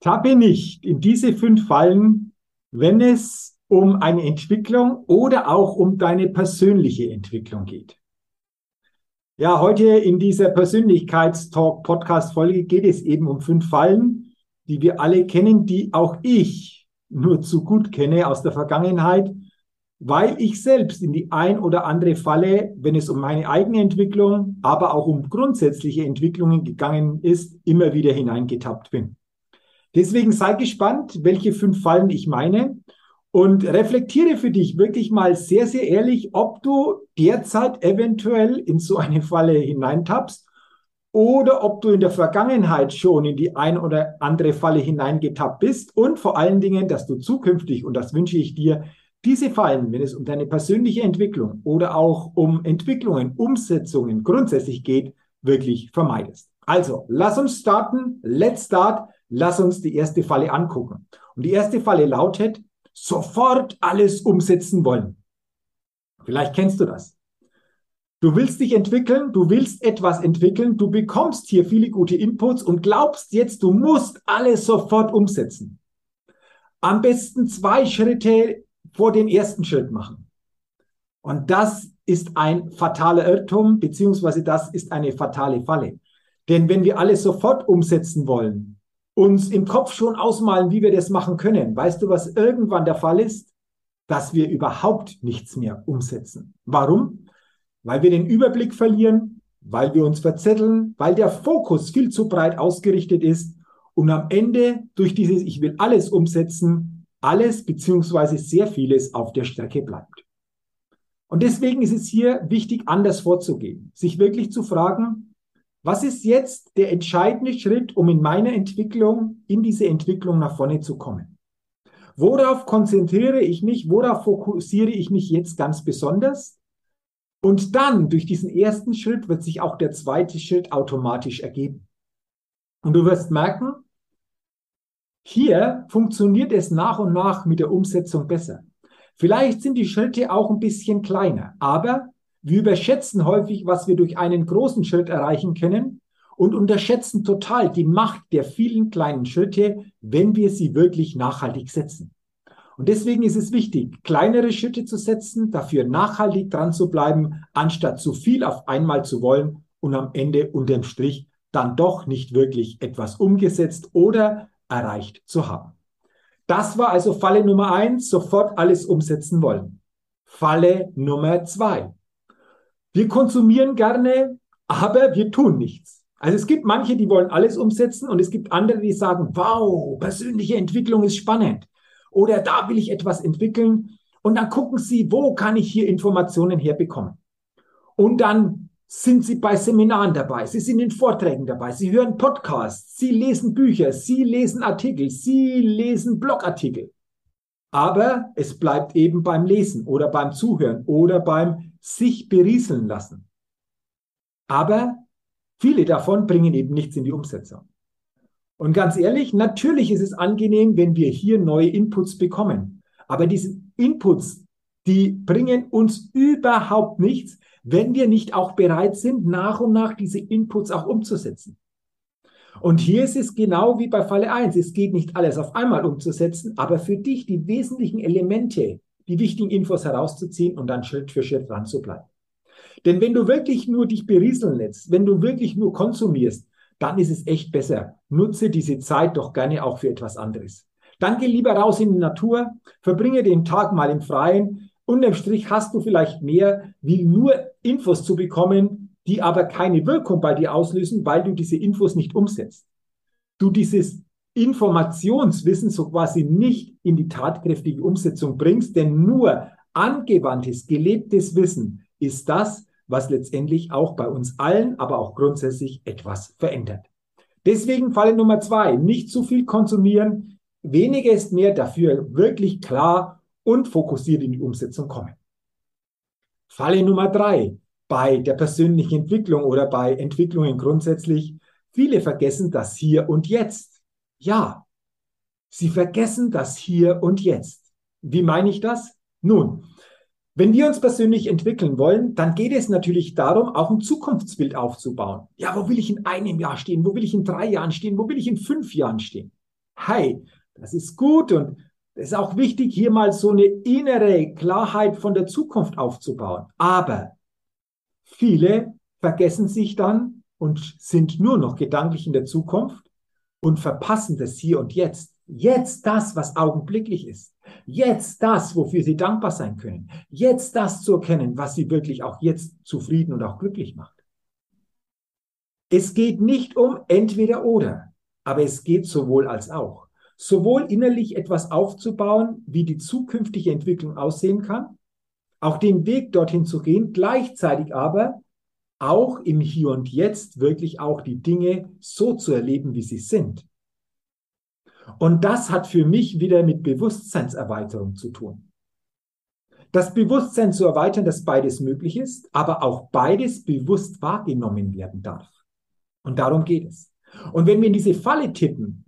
Tappe nicht in diese fünf Fallen, wenn es um eine Entwicklung oder auch um deine persönliche Entwicklung geht. Ja, heute in dieser Persönlichkeitstalk Podcast Folge geht es eben um fünf Fallen, die wir alle kennen, die auch ich nur zu gut kenne aus der Vergangenheit, weil ich selbst in die ein oder andere Falle, wenn es um meine eigene Entwicklung, aber auch um grundsätzliche Entwicklungen gegangen ist, immer wieder hineingetappt bin. Deswegen sei gespannt, welche fünf Fallen ich meine und reflektiere für dich wirklich mal sehr, sehr ehrlich, ob du derzeit eventuell in so eine Falle hineintappst oder ob du in der Vergangenheit schon in die ein oder andere Falle hineingetappt bist und vor allen Dingen, dass du zukünftig, und das wünsche ich dir, diese Fallen, wenn es um deine persönliche Entwicklung oder auch um Entwicklungen, Umsetzungen grundsätzlich geht, wirklich vermeidest. Also, lass uns starten. Let's start. Lass uns die erste Falle angucken. Und die erste Falle lautet, sofort alles umsetzen wollen. Vielleicht kennst du das. Du willst dich entwickeln, du willst etwas entwickeln, du bekommst hier viele gute Inputs und glaubst jetzt, du musst alles sofort umsetzen. Am besten zwei Schritte vor dem ersten Schritt machen. Und das ist ein fataler Irrtum, beziehungsweise das ist eine fatale Falle. Denn wenn wir alles sofort umsetzen wollen, uns im Kopf schon ausmalen, wie wir das machen können. Weißt du, was irgendwann der Fall ist? Dass wir überhaupt nichts mehr umsetzen. Warum? Weil wir den Überblick verlieren, weil wir uns verzetteln, weil der Fokus viel zu breit ausgerichtet ist und am Ende durch dieses Ich will alles umsetzen, alles beziehungsweise sehr vieles auf der Strecke bleibt. Und deswegen ist es hier wichtig, anders vorzugehen, sich wirklich zu fragen, was ist jetzt der entscheidende Schritt, um in meiner Entwicklung, in diese Entwicklung nach vorne zu kommen? Worauf konzentriere ich mich? Worauf fokussiere ich mich jetzt ganz besonders? Und dann, durch diesen ersten Schritt, wird sich auch der zweite Schritt automatisch ergeben. Und du wirst merken, hier funktioniert es nach und nach mit der Umsetzung besser. Vielleicht sind die Schritte auch ein bisschen kleiner, aber wir überschätzen häufig, was wir durch einen großen Schritt erreichen können und unterschätzen total die Macht der vielen kleinen Schritte, wenn wir sie wirklich nachhaltig setzen. Und deswegen ist es wichtig, kleinere Schritte zu setzen, dafür nachhaltig dran zu bleiben, anstatt zu viel auf einmal zu wollen und am Ende unterm Strich dann doch nicht wirklich etwas umgesetzt oder erreicht zu haben. Das war also Falle Nummer eins, sofort alles umsetzen wollen. Falle Nummer zwei. Wir konsumieren gerne, aber wir tun nichts. Also es gibt manche, die wollen alles umsetzen und es gibt andere, die sagen, wow, persönliche Entwicklung ist spannend. Oder da will ich etwas entwickeln. Und dann gucken sie, wo kann ich hier Informationen herbekommen? Und dann sind sie bei Seminaren dabei, sie sind in Vorträgen dabei, sie hören Podcasts, sie lesen Bücher, sie lesen Artikel, sie lesen Blogartikel. Aber es bleibt eben beim Lesen oder beim Zuhören oder beim sich berieseln lassen. Aber viele davon bringen eben nichts in die Umsetzung. Und ganz ehrlich, natürlich ist es angenehm, wenn wir hier neue Inputs bekommen. Aber diese Inputs, die bringen uns überhaupt nichts, wenn wir nicht auch bereit sind, nach und nach diese Inputs auch umzusetzen. Und hier ist es genau wie bei Falle 1. Es geht nicht alles auf einmal umzusetzen, aber für dich die wesentlichen Elemente, die wichtigen Infos herauszuziehen und dann Schritt für Schritt dran zu bleiben. Denn wenn du wirklich nur dich berieseln lässt, wenn du wirklich nur konsumierst, dann ist es echt besser. Nutze diese Zeit doch gerne auch für etwas anderes. Dann geh lieber raus in die Natur, verbringe den Tag mal im Freien. Unterm Strich hast du vielleicht mehr, wie nur Infos zu bekommen, die aber keine Wirkung bei dir auslösen, weil du diese Infos nicht umsetzt. Du dieses Informationswissen so quasi nicht in die tatkräftige Umsetzung bringst, denn nur angewandtes, gelebtes Wissen ist das, was letztendlich auch bei uns allen, aber auch grundsätzlich etwas verändert. Deswegen Falle Nummer zwei, nicht zu viel konsumieren, weniger ist mehr, dafür wirklich klar und fokussiert in die Umsetzung kommen. Falle Nummer drei, bei der persönlichen Entwicklung oder bei Entwicklungen grundsätzlich, viele vergessen das Hier und Jetzt. Ja, sie vergessen das Hier und Jetzt. Wie meine ich das? Nun, wenn wir uns persönlich entwickeln wollen, dann geht es natürlich darum, auch ein Zukunftsbild aufzubauen. Ja, wo will ich in einem Jahr stehen? Wo will ich in drei Jahren stehen? Wo will ich in fünf Jahren stehen? Hey, das ist gut und es ist auch wichtig, hier mal so eine innere Klarheit von der Zukunft aufzubauen. Aber viele vergessen sich dann und sind nur noch gedanklich in der Zukunft und verpassen das hier und jetzt. Jetzt das, was augenblicklich ist. Jetzt das, wofür sie dankbar sein können. Jetzt das zu erkennen, was sie wirklich auch jetzt zufrieden und auch glücklich macht. Es geht nicht um entweder oder, aber es geht sowohl als auch. Sowohl innerlich etwas aufzubauen, wie die zukünftige Entwicklung aussehen kann, auch den Weg dorthin zu gehen, gleichzeitig aber auch im Hier und Jetzt wirklich auch die Dinge so zu erleben, wie sie sind. Und das hat für mich wieder mit Bewusstseinserweiterung zu tun. Das Bewusstsein zu erweitern, dass beides möglich ist, aber auch beides bewusst wahrgenommen werden darf. Und darum geht es. Und wenn wir in diese Falle tippen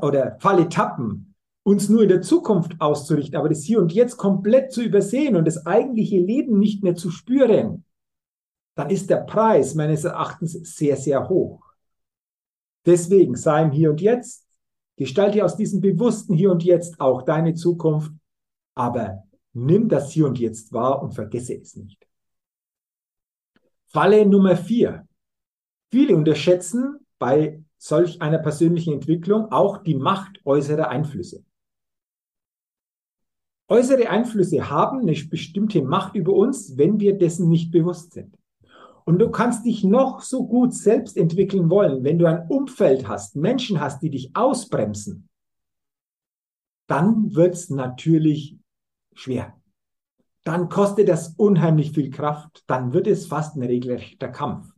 oder Falle tappen, uns nur in der Zukunft auszurichten, aber das Hier und Jetzt komplett zu übersehen und das eigentliche Leben nicht mehr zu spüren, dann ist der Preis meines Erachtens sehr, sehr hoch. Deswegen sei im Hier und Jetzt, Gestalte aus diesem bewussten Hier und Jetzt auch deine Zukunft, aber nimm das Hier und Jetzt wahr und vergesse es nicht. Falle Nummer vier. Viele unterschätzen bei solch einer persönlichen Entwicklung auch die Macht äußerer Einflüsse. Äußere Einflüsse haben eine bestimmte Macht über uns, wenn wir dessen nicht bewusst sind. Und du kannst dich noch so gut selbst entwickeln wollen, wenn du ein Umfeld hast, Menschen hast, die dich ausbremsen, dann wird es natürlich schwer. Dann kostet das unheimlich viel Kraft. Dann wird es fast ein regelrechter Kampf.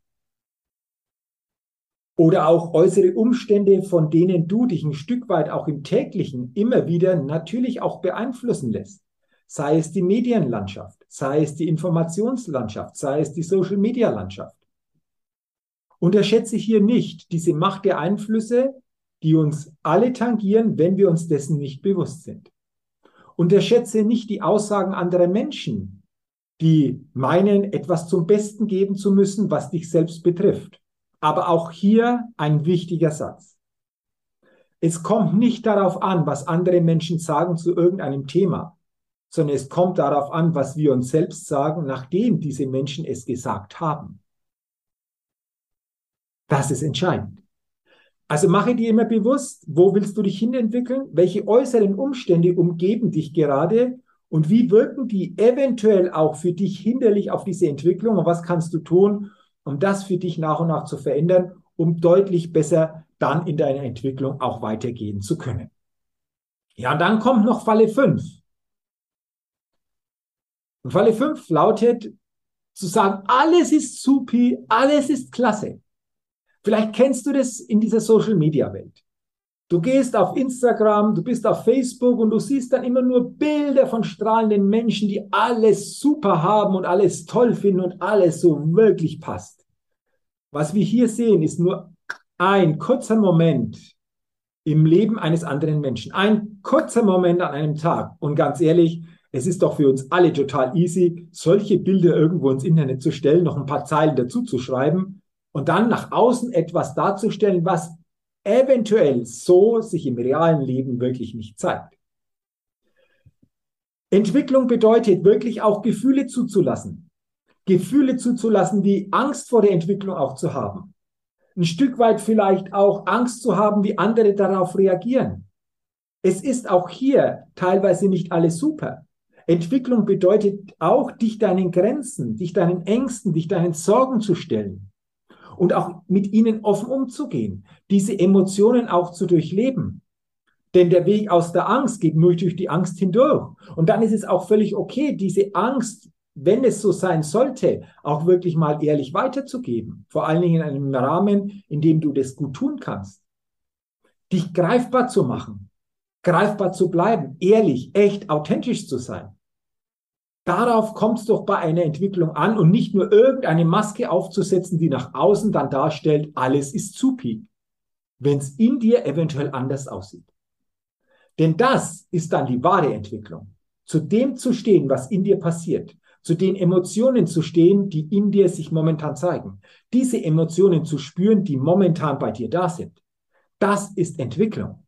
Oder auch äußere Umstände, von denen du dich ein Stück weit auch im täglichen immer wieder natürlich auch beeinflussen lässt sei es die Medienlandschaft, sei es die Informationslandschaft, sei es die Social-Media-Landschaft. Unterschätze hier nicht diese Macht der Einflüsse, die uns alle tangieren, wenn wir uns dessen nicht bewusst sind. Unterschätze nicht die Aussagen anderer Menschen, die meinen, etwas zum Besten geben zu müssen, was dich selbst betrifft. Aber auch hier ein wichtiger Satz. Es kommt nicht darauf an, was andere Menschen sagen zu irgendeinem Thema sondern es kommt darauf an, was wir uns selbst sagen, nachdem diese Menschen es gesagt haben. Das ist entscheidend. Also mache dir immer bewusst, wo willst du dich hinentwickeln, welche äußeren Umstände umgeben dich gerade und wie wirken die eventuell auch für dich hinderlich auf diese Entwicklung und was kannst du tun, um das für dich nach und nach zu verändern, um deutlich besser dann in deiner Entwicklung auch weitergehen zu können. Ja, dann kommt noch Falle 5. Und Falle 5 lautet zu sagen, alles ist supi, alles ist klasse. Vielleicht kennst du das in dieser Social Media Welt. Du gehst auf Instagram, du bist auf Facebook und du siehst dann immer nur Bilder von strahlenden Menschen, die alles super haben und alles toll finden und alles so wirklich passt. Was wir hier sehen, ist nur ein kurzer Moment im Leben eines anderen Menschen. Ein kurzer Moment an einem Tag. Und ganz ehrlich, es ist doch für uns alle total easy, solche Bilder irgendwo ins Internet zu stellen, noch ein paar Zeilen dazu zu schreiben und dann nach außen etwas darzustellen, was eventuell so sich im realen Leben wirklich nicht zeigt. Entwicklung bedeutet wirklich auch Gefühle zuzulassen. Gefühle zuzulassen, wie Angst vor der Entwicklung auch zu haben. Ein Stück weit vielleicht auch Angst zu haben, wie andere darauf reagieren Es ist auch hier teilweise nicht alles super. Entwicklung bedeutet auch, dich deinen Grenzen, dich deinen Ängsten, dich deinen Sorgen zu stellen und auch mit ihnen offen umzugehen, diese Emotionen auch zu durchleben. Denn der Weg aus der Angst geht nur durch die Angst hindurch. Und dann ist es auch völlig okay, diese Angst, wenn es so sein sollte, auch wirklich mal ehrlich weiterzugeben. Vor allen Dingen in einem Rahmen, in dem du das gut tun kannst. Dich greifbar zu machen, greifbar zu bleiben, ehrlich, echt, authentisch zu sein. Darauf kommt es doch bei einer Entwicklung an und nicht nur irgendeine Maske aufzusetzen, die nach außen dann darstellt, alles ist supi, wenn es in dir eventuell anders aussieht. Denn das ist dann die wahre Entwicklung. Zu dem zu stehen, was in dir passiert, zu den Emotionen zu stehen, die in dir sich momentan zeigen, diese Emotionen zu spüren, die momentan bei dir da sind. Das ist Entwicklung.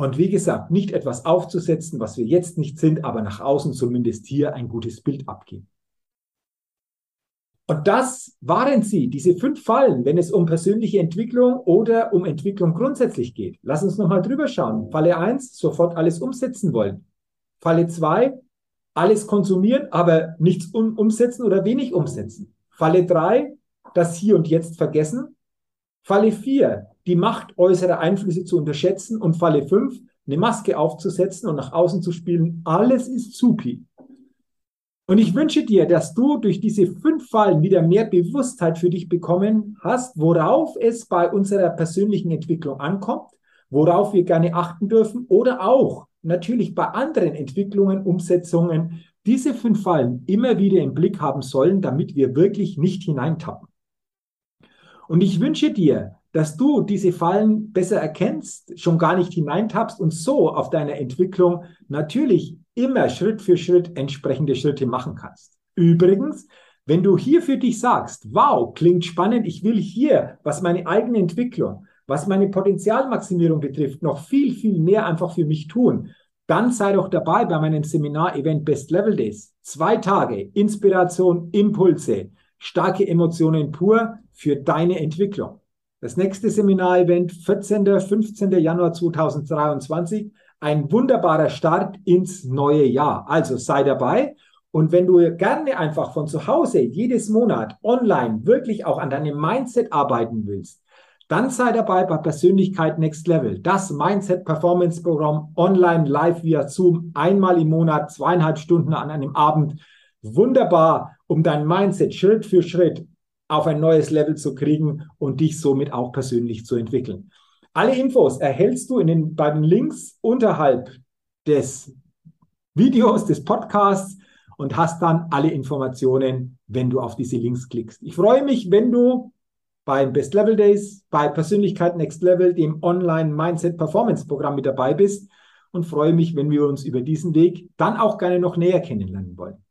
Und wie gesagt, nicht etwas aufzusetzen, was wir jetzt nicht sind, aber nach außen zumindest hier ein gutes Bild abgeben. Und das waren sie, diese fünf Fallen, wenn es um persönliche Entwicklung oder um Entwicklung grundsätzlich geht. Lass uns nochmal drüber schauen. Falle eins: sofort alles umsetzen wollen. Falle zwei: alles konsumieren, aber nichts um umsetzen oder wenig umsetzen. Falle drei: das Hier und Jetzt vergessen. Falle vier: die Macht äußerer Einflüsse zu unterschätzen und Falle 5, eine Maske aufzusetzen und nach außen zu spielen. Alles ist supi. Und ich wünsche dir, dass du durch diese fünf Fallen wieder mehr Bewusstheit für dich bekommen hast, worauf es bei unserer persönlichen Entwicklung ankommt, worauf wir gerne achten dürfen oder auch natürlich bei anderen Entwicklungen, Umsetzungen, diese fünf Fallen immer wieder im Blick haben sollen, damit wir wirklich nicht hineintappen. Und ich wünsche dir, dass du diese Fallen besser erkennst, schon gar nicht hineintappst und so auf deiner Entwicklung natürlich immer Schritt für Schritt entsprechende Schritte machen kannst. Übrigens, wenn du hier für dich sagst, wow, klingt spannend, ich will hier, was meine eigene Entwicklung, was meine Potenzialmaximierung betrifft, noch viel, viel mehr einfach für mich tun, dann sei doch dabei bei meinem Seminar-Event Best Level Days. Zwei Tage, Inspiration, Impulse, starke Emotionen pur für deine Entwicklung. Das nächste Seminarevent, 14. 15. Januar 2023, ein wunderbarer Start ins neue Jahr. Also sei dabei. Und wenn du gerne einfach von zu Hause jedes Monat online wirklich auch an deinem Mindset arbeiten willst, dann sei dabei bei Persönlichkeit Next Level. Das Mindset Performance Programm online live via Zoom einmal im Monat, zweieinhalb Stunden an einem Abend. Wunderbar, um dein Mindset Schritt für Schritt auf ein neues Level zu kriegen und dich somit auch persönlich zu entwickeln. Alle Infos erhältst du in den beiden Links unterhalb des Videos, des Podcasts und hast dann alle Informationen, wenn du auf diese Links klickst. Ich freue mich, wenn du beim Best Level Days, bei Persönlichkeit Next Level, dem Online Mindset Performance Programm mit dabei bist und freue mich, wenn wir uns über diesen Weg dann auch gerne noch näher kennenlernen wollen.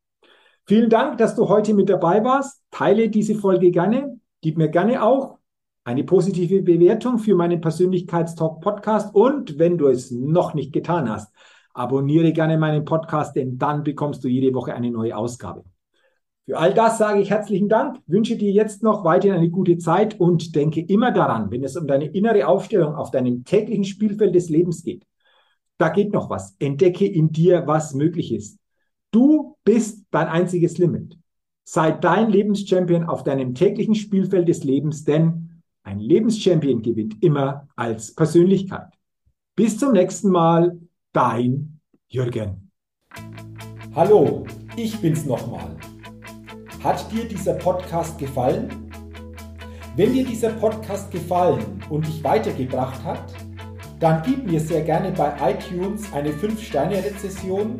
Vielen Dank, dass du heute mit dabei warst. Teile diese Folge gerne. Gib mir gerne auch eine positive Bewertung für meinen Persönlichkeitstalk Podcast. Und wenn du es noch nicht getan hast, abonniere gerne meinen Podcast, denn dann bekommst du jede Woche eine neue Ausgabe. Für all das sage ich herzlichen Dank, wünsche dir jetzt noch weiterhin eine gute Zeit und denke immer daran, wenn es um deine innere Aufstellung auf deinem täglichen Spielfeld des Lebens geht. Da geht noch was. Entdecke in dir, was möglich ist. Du bist dein einziges Limit. Sei dein Lebenschampion auf deinem täglichen Spielfeld des Lebens, denn ein Lebenschampion gewinnt immer als Persönlichkeit. Bis zum nächsten Mal, dein Jürgen. Hallo, ich bin's nochmal. Hat dir dieser Podcast gefallen? Wenn dir dieser Podcast gefallen und dich weitergebracht hat, dann gib mir sehr gerne bei iTunes eine 5-Sterne-Rezession